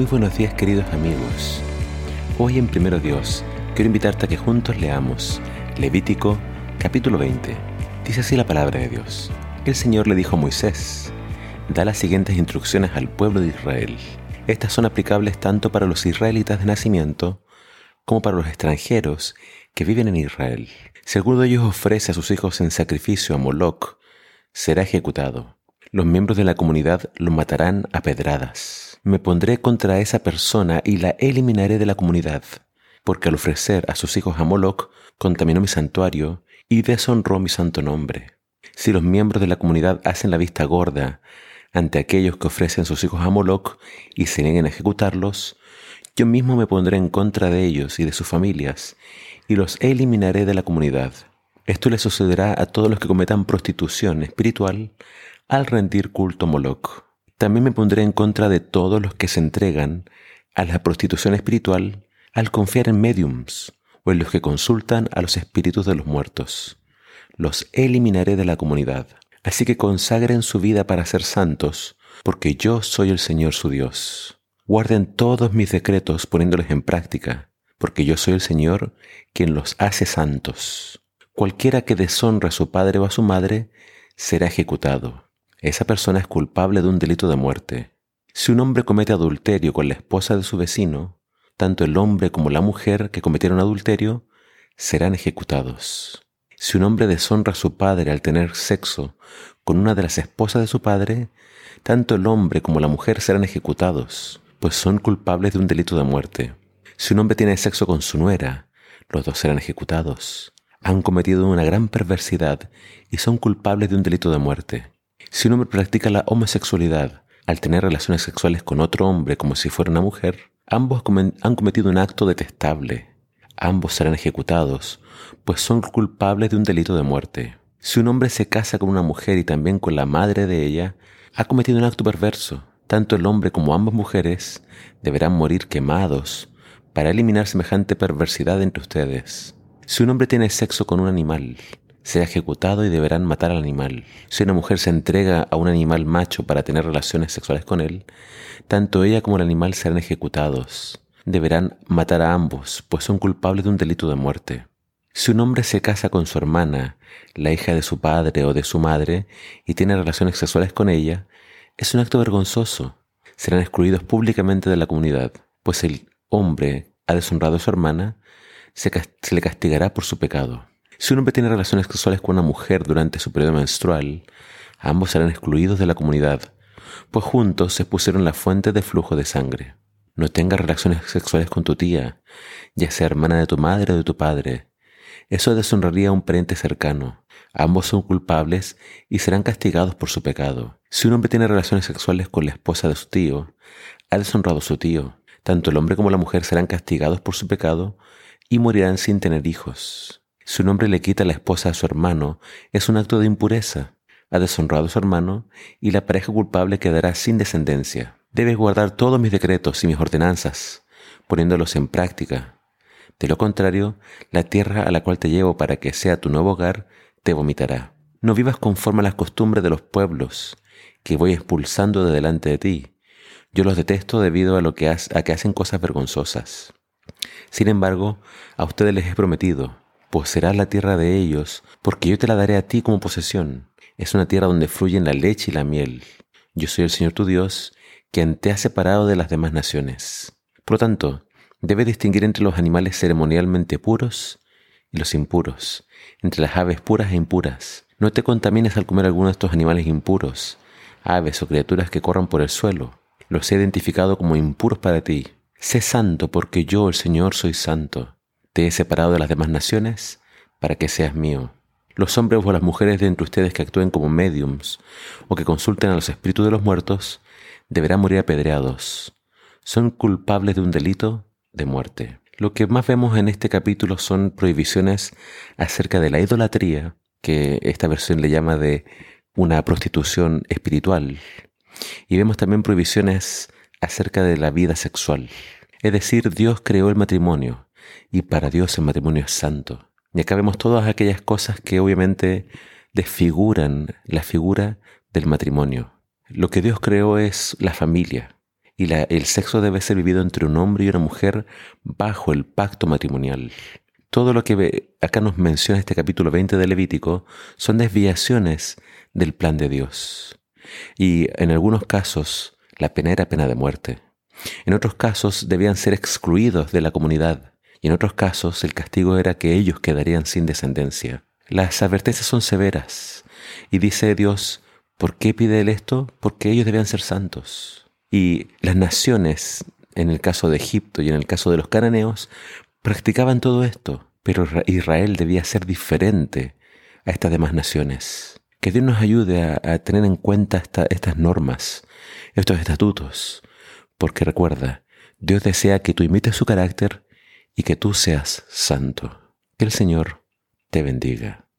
Muy buenos días queridos amigos. Hoy en Primero Dios quiero invitarte a que juntos leamos Levítico capítulo 20. Dice así la palabra de Dios. El Señor le dijo a Moisés, da las siguientes instrucciones al pueblo de Israel. Estas son aplicables tanto para los israelitas de nacimiento como para los extranjeros que viven en Israel. Si de ellos ofrece a sus hijos en sacrificio a Moloch, será ejecutado. Los miembros de la comunidad lo matarán a pedradas me pondré contra esa persona y la eliminaré de la comunidad, porque al ofrecer a sus hijos a Moloch contaminó mi santuario y deshonró mi santo nombre. Si los miembros de la comunidad hacen la vista gorda ante aquellos que ofrecen sus hijos a Moloch y se nieguen a ejecutarlos, yo mismo me pondré en contra de ellos y de sus familias y los eliminaré de la comunidad. Esto le sucederá a todos los que cometan prostitución espiritual al rendir culto a Moloch. También me pondré en contra de todos los que se entregan a la prostitución espiritual al confiar en mediums o en los que consultan a los espíritus de los muertos. Los eliminaré de la comunidad. Así que consagren su vida para ser santos, porque yo soy el Señor su Dios. Guarden todos mis decretos poniéndoles en práctica, porque yo soy el Señor quien los hace santos. Cualquiera que deshonra a su padre o a su madre será ejecutado esa persona es culpable de un delito de muerte. Si un hombre comete adulterio con la esposa de su vecino, tanto el hombre como la mujer que cometieron adulterio serán ejecutados. Si un hombre deshonra a su padre al tener sexo con una de las esposas de su padre, tanto el hombre como la mujer serán ejecutados, pues son culpables de un delito de muerte. Si un hombre tiene sexo con su nuera, los dos serán ejecutados. Han cometido una gran perversidad y son culpables de un delito de muerte. Si un hombre practica la homosexualidad al tener relaciones sexuales con otro hombre como si fuera una mujer, ambos han cometido un acto detestable. Ambos serán ejecutados, pues son culpables de un delito de muerte. Si un hombre se casa con una mujer y también con la madre de ella, ha cometido un acto perverso. Tanto el hombre como ambas mujeres deberán morir quemados para eliminar semejante perversidad entre ustedes. Si un hombre tiene sexo con un animal, será ejecutado y deberán matar al animal. Si una mujer se entrega a un animal macho para tener relaciones sexuales con él, tanto ella como el animal serán ejecutados. Deberán matar a ambos, pues son culpables de un delito de muerte. Si un hombre se casa con su hermana, la hija de su padre o de su madre, y tiene relaciones sexuales con ella, es un acto vergonzoso. Serán excluidos públicamente de la comunidad, pues el hombre ha deshonrado a su hermana, se, se le castigará por su pecado. Si un hombre tiene relaciones sexuales con una mujer durante su periodo menstrual, ambos serán excluidos de la comunidad, pues juntos se pusieron la fuente de flujo de sangre. No tengas relaciones sexuales con tu tía, ya sea hermana de tu madre o de tu padre. Eso deshonraría a un pariente cercano. Ambos son culpables y serán castigados por su pecado. Si un hombre tiene relaciones sexuales con la esposa de su tío, ha deshonrado a su tío. Tanto el hombre como la mujer serán castigados por su pecado y morirán sin tener hijos. Si un hombre le quita la esposa a su hermano, es un acto de impureza. Ha deshonrado a su hermano y la pareja culpable quedará sin descendencia. Debes guardar todos mis decretos y mis ordenanzas, poniéndolos en práctica. De lo contrario, la tierra a la cual te llevo para que sea tu nuevo hogar te vomitará. No vivas conforme a las costumbres de los pueblos, que voy expulsando de delante de ti. Yo los detesto debido a, lo que a que hacen cosas vergonzosas. Sin embargo, a ustedes les he prometido, pues será la tierra de ellos, porque yo te la daré a ti como posesión. Es una tierra donde fluyen la leche y la miel. Yo soy el Señor tu Dios, quien te ha separado de las demás naciones. Por lo tanto, debes distinguir entre los animales ceremonialmente puros y los impuros, entre las aves puras e impuras. No te contamines al comer alguno de estos animales impuros, aves o criaturas que corran por el suelo. Los he identificado como impuros para ti. Sé santo porque yo, el Señor, soy santo. Te he separado de las demás naciones para que seas mío. Los hombres o las mujeres de entre ustedes que actúen como mediums o que consulten a los espíritus de los muertos deberán morir apedreados. Son culpables de un delito de muerte. Lo que más vemos en este capítulo son prohibiciones acerca de la idolatría, que esta versión le llama de una prostitución espiritual. Y vemos también prohibiciones acerca de la vida sexual. Es decir, Dios creó el matrimonio y para Dios el matrimonio es santo. Y acá vemos todas aquellas cosas que obviamente desfiguran la figura del matrimonio. Lo que Dios creó es la familia y el sexo debe ser vivido entre un hombre y una mujer bajo el pacto matrimonial. Todo lo que acá nos menciona este capítulo 20 de Levítico son desviaciones del plan de Dios. Y en algunos casos la pena era pena de muerte. En otros casos debían ser excluidos de la comunidad. Y en otros casos el castigo era que ellos quedarían sin descendencia. Las advertencias son severas. Y dice Dios, ¿por qué pide él esto? Porque ellos debían ser santos. Y las naciones, en el caso de Egipto y en el caso de los cananeos, practicaban todo esto, pero Israel debía ser diferente a estas demás naciones. Que Dios nos ayude a, tener en cuenta estas normas, estos estatutos, porque recuerda, Dios desea que tú imites su carácter y que tú seas santo. Que el Señor te bendiga.